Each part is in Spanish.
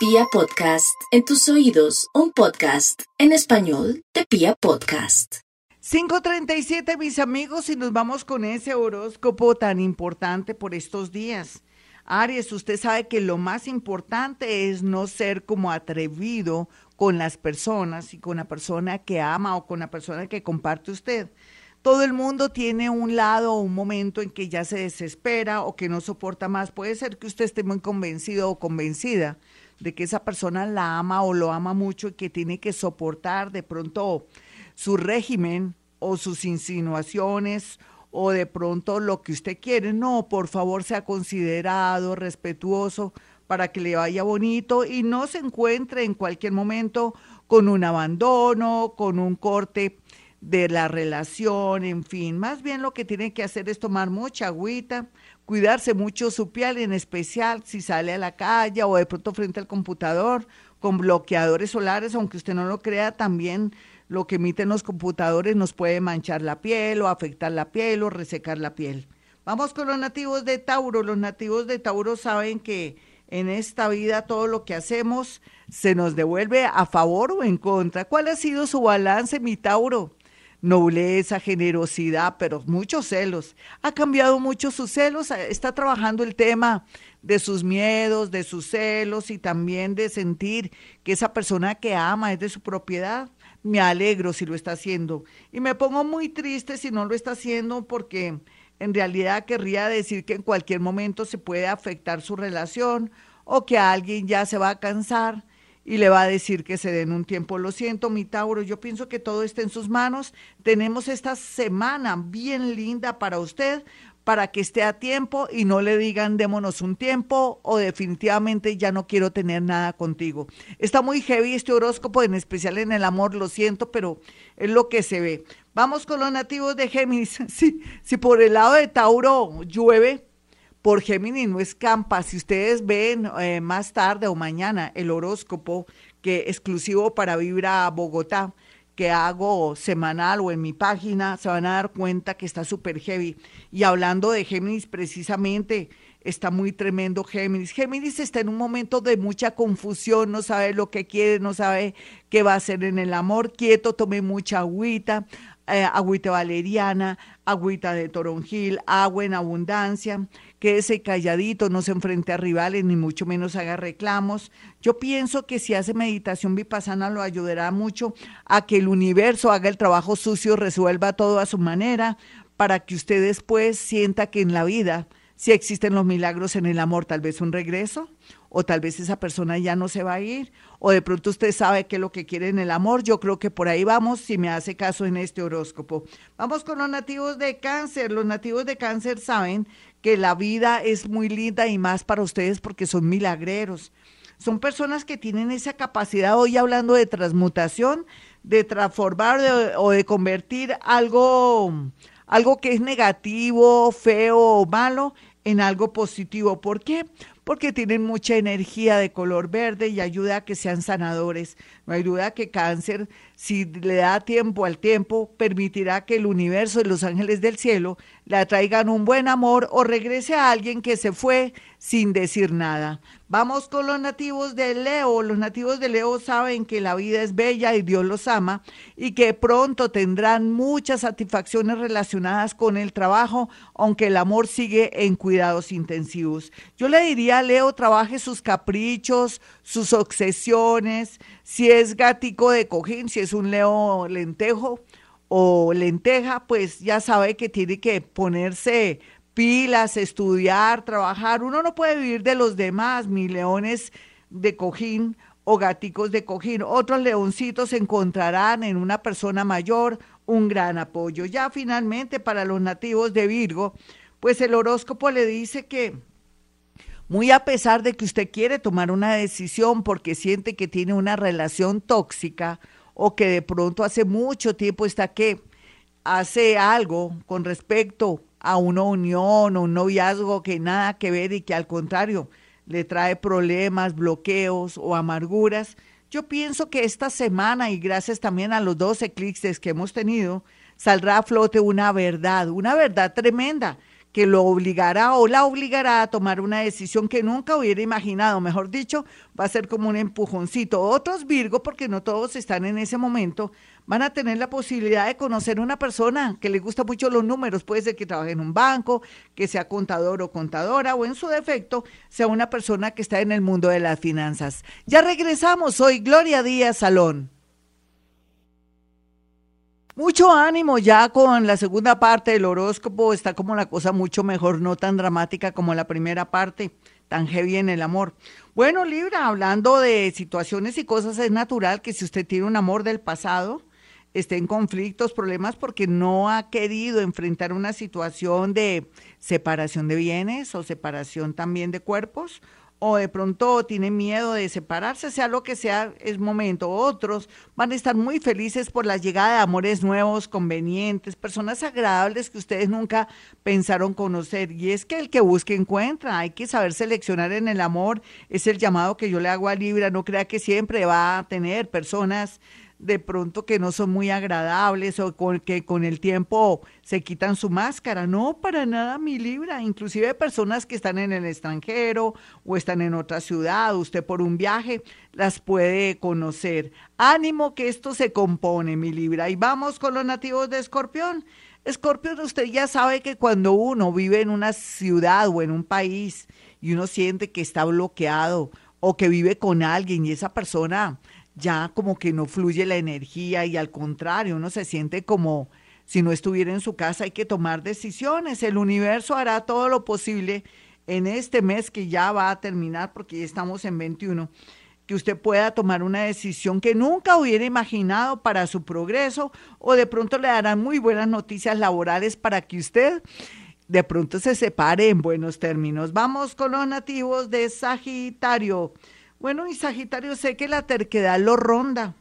Pia Podcast, en tus oídos, un podcast en español de Pia Podcast. 537 mis amigos y nos vamos con ese horóscopo tan importante por estos días. Aries, usted sabe que lo más importante es no ser como atrevido con las personas y con la persona que ama o con la persona que comparte usted. Todo el mundo tiene un lado o un momento en que ya se desespera o que no soporta más. Puede ser que usted esté muy convencido o convencida de que esa persona la ama o lo ama mucho y que tiene que soportar de pronto su régimen o sus insinuaciones o de pronto lo que usted quiere. No, por favor, sea considerado, respetuoso, para que le vaya bonito y no se encuentre en cualquier momento con un abandono, con un corte de la relación, en fin. Más bien lo que tiene que hacer es tomar mucha agüita, cuidarse mucho su piel, en especial si sale a la calle o de pronto frente al computador con bloqueadores solares, aunque usted no lo crea, también lo que emiten los computadores nos puede manchar la piel o afectar la piel o resecar la piel. Vamos con los nativos de Tauro. Los nativos de Tauro saben que en esta vida todo lo que hacemos se nos devuelve a favor o en contra. ¿Cuál ha sido su balance, mi Tauro? Nobleza, generosidad, pero muchos celos. Ha cambiado mucho sus celos, está trabajando el tema de sus miedos, de sus celos y también de sentir que esa persona que ama es de su propiedad. Me alegro si lo está haciendo y me pongo muy triste si no lo está haciendo porque en realidad querría decir que en cualquier momento se puede afectar su relación o que alguien ya se va a cansar y le va a decir que se den un tiempo. Lo siento, mi Tauro, yo pienso que todo está en sus manos. Tenemos esta semana bien linda para usted, para que esté a tiempo y no le digan démonos un tiempo o definitivamente ya no quiero tener nada contigo. Está muy heavy este horóscopo, en especial en el amor, lo siento, pero es lo que se ve. Vamos con los nativos de Géminis. Si, si por el lado de Tauro llueve, por Géminis no escampa. Si ustedes ven eh, más tarde o mañana el horóscopo que exclusivo para Vibra Bogotá, que hago semanal o en mi página, se van a dar cuenta que está súper heavy. Y hablando de Géminis, precisamente, está muy tremendo Géminis. Géminis está en un momento de mucha confusión, no sabe lo que quiere, no sabe qué va a hacer en el amor. Quieto, tome mucha agüita, eh, agüita valeriana, agüita de toronjil, agua en abundancia quédese calladito, no se enfrente a rivales, ni mucho menos haga reclamos. Yo pienso que si hace meditación vipassana lo ayudará mucho a que el universo haga el trabajo sucio, resuelva todo a su manera, para que usted después sienta que en la vida si existen los milagros en el amor, tal vez un regreso, o tal vez esa persona ya no se va a ir, o de pronto usted sabe qué es lo que quiere en el amor. Yo creo que por ahí vamos, si me hace caso en este horóscopo. Vamos con los nativos de cáncer. Los nativos de cáncer saben que la vida es muy linda y más para ustedes porque son milagreros. Son personas que tienen esa capacidad, hoy hablando de transmutación, de transformar o de convertir algo, algo que es negativo, feo o malo en algo positivo. ¿Por qué? Porque tienen mucha energía de color verde y ayuda a que sean sanadores. No hay duda que cáncer, si le da tiempo al tiempo, permitirá que el universo y los ángeles del cielo le atraigan un buen amor o regrese a alguien que se fue sin decir nada. Vamos con los nativos de Leo. Los nativos de Leo saben que la vida es bella y Dios los ama y que pronto tendrán muchas satisfacciones relacionadas con el trabajo, aunque el amor sigue en cuidados intensivos. Yo le diría Leo, trabaje sus caprichos, sus obsesiones, si es gático de cojín, si es un Leo lentejo o lenteja, pues ya sabe que tiene que ponerse pilas, estudiar, trabajar. Uno no puede vivir de los demás, mi leones de cojín o gaticos de cojín. Otros leoncitos encontrarán en una persona mayor un gran apoyo. Ya finalmente para los nativos de Virgo, pues el horóscopo le dice que muy a pesar de que usted quiere tomar una decisión porque siente que tiene una relación tóxica o que de pronto hace mucho tiempo está que hace algo con respecto a una unión o un noviazgo que nada que ver y que al contrario le trae problemas, bloqueos o amarguras. Yo pienso que esta semana y gracias también a los dos eclipses que hemos tenido, saldrá a flote una verdad, una verdad tremenda que lo obligará o la obligará a tomar una decisión que nunca hubiera imaginado. Mejor dicho, va a ser como un empujoncito. Otros Virgo, porque no todos están en ese momento, van a tener la posibilidad de conocer una persona que le gusta mucho los números. Puede ser que trabaje en un banco, que sea contador o contadora, o en su defecto, sea una persona que está en el mundo de las finanzas. Ya regresamos. Soy Gloria Díaz Salón. Mucho ánimo ya con la segunda parte del horóscopo, está como la cosa mucho mejor, no tan dramática como la primera parte, tan heavy en el amor. Bueno, Libra, hablando de situaciones y cosas, es natural que si usted tiene un amor del pasado, esté en conflictos, problemas, porque no ha querido enfrentar una situación de separación de bienes o separación también de cuerpos o de pronto tienen miedo de separarse, sea lo que sea, es momento. Otros van a estar muy felices por la llegada de amores nuevos, convenientes, personas agradables que ustedes nunca pensaron conocer. Y es que el que busque encuentra, hay que saber seleccionar en el amor, es el llamado que yo le hago a Libra, no crea que siempre va a tener personas de pronto que no son muy agradables o que con el tiempo se quitan su máscara. No, para nada, mi Libra. Inclusive personas que están en el extranjero o están en otra ciudad, usted por un viaje, las puede conocer. Ánimo que esto se compone, mi Libra. Y vamos con los nativos de Escorpión. Escorpión, usted ya sabe que cuando uno vive en una ciudad o en un país y uno siente que está bloqueado o que vive con alguien y esa persona ya como que no fluye la energía y al contrario, uno se siente como si no estuviera en su casa, hay que tomar decisiones. El universo hará todo lo posible en este mes que ya va a terminar, porque ya estamos en 21, que usted pueda tomar una decisión que nunca hubiera imaginado para su progreso o de pronto le darán muy buenas noticias laborales para que usted de pronto se separe en buenos términos. Vamos con los nativos de Sagitario. Bueno, y Sagitario, sé que la terquedad lo ronda,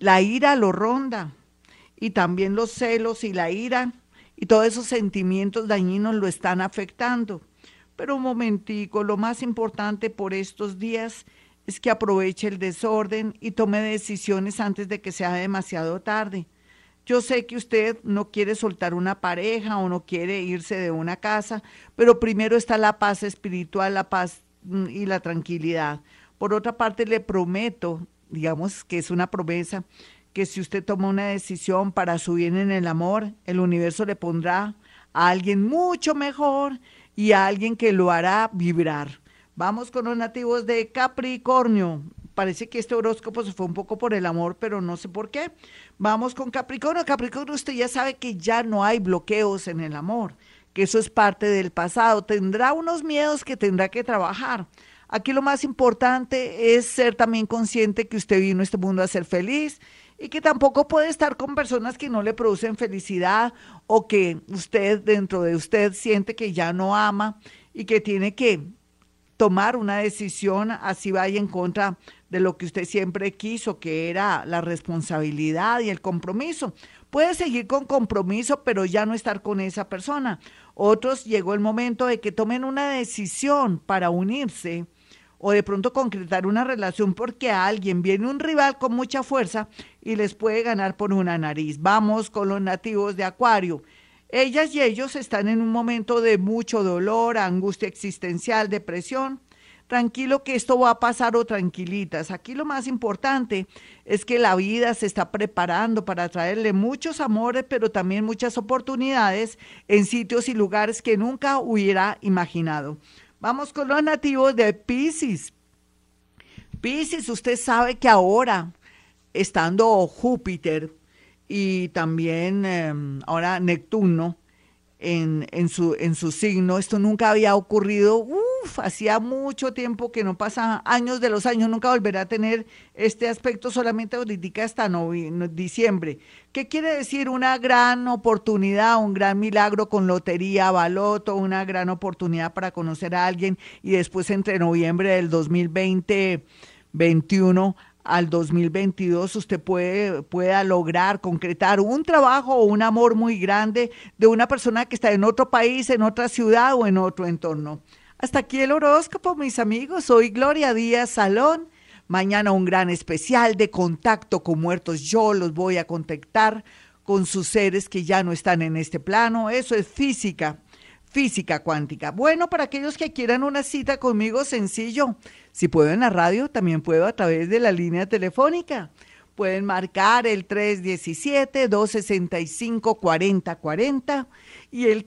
la ira lo ronda, y también los celos y la ira y todos esos sentimientos dañinos lo están afectando. Pero un momentico, lo más importante por estos días es que aproveche el desorden y tome decisiones antes de que sea demasiado tarde. Yo sé que usted no quiere soltar una pareja o no quiere irse de una casa, pero primero está la paz espiritual, la paz mm, y la tranquilidad. Por otra parte, le prometo, digamos que es una promesa, que si usted toma una decisión para su bien en el amor, el universo le pondrá a alguien mucho mejor y a alguien que lo hará vibrar. Vamos con los nativos de Capricornio. Parece que este horóscopo se fue un poco por el amor, pero no sé por qué. Vamos con Capricornio. Capricornio, usted ya sabe que ya no hay bloqueos en el amor, que eso es parte del pasado. Tendrá unos miedos que tendrá que trabajar Aquí lo más importante es ser también consciente que usted vino a este mundo a ser feliz y que tampoco puede estar con personas que no le producen felicidad o que usted dentro de usted siente que ya no ama y que tiene que tomar una decisión así vaya en contra de lo que usted siempre quiso, que era la responsabilidad y el compromiso. Puede seguir con compromiso, pero ya no estar con esa persona. Otros llegó el momento de que tomen una decisión para unirse o de pronto concretar una relación porque a alguien viene un rival con mucha fuerza y les puede ganar por una nariz. Vamos con los nativos de Acuario. Ellas y ellos están en un momento de mucho dolor, angustia existencial, depresión. Tranquilo que esto va a pasar o tranquilitas. Aquí lo más importante es que la vida se está preparando para traerle muchos amores, pero también muchas oportunidades en sitios y lugares que nunca hubiera imaginado. Vamos con los nativos de Pisces. Pisces, usted sabe que ahora, estando Júpiter y también em, ahora Neptuno en, en, su, en su signo, esto nunca había ocurrido hacía mucho tiempo que no pasa, años de los años, nunca volverá a tener este aspecto solamente ahorita hasta diciembre. ¿Qué quiere decir? Una gran oportunidad, un gran milagro con lotería, baloto, una gran oportunidad para conocer a alguien y después entre noviembre del 2020, 21 al 2022 usted puede, pueda lograr concretar un trabajo o un amor muy grande de una persona que está en otro país, en otra ciudad o en otro entorno. Hasta aquí el horóscopo, mis amigos. Soy Gloria Díaz Salón. Mañana un gran especial de contacto con muertos. Yo los voy a contactar con sus seres que ya no están en este plano. Eso es física. física cuántica. Bueno, para aquellos que quieran una cita conmigo, sencillo. Si puedo en la radio, también puedo a través de la línea telefónica. Pueden marcar el 317-265-4040 y el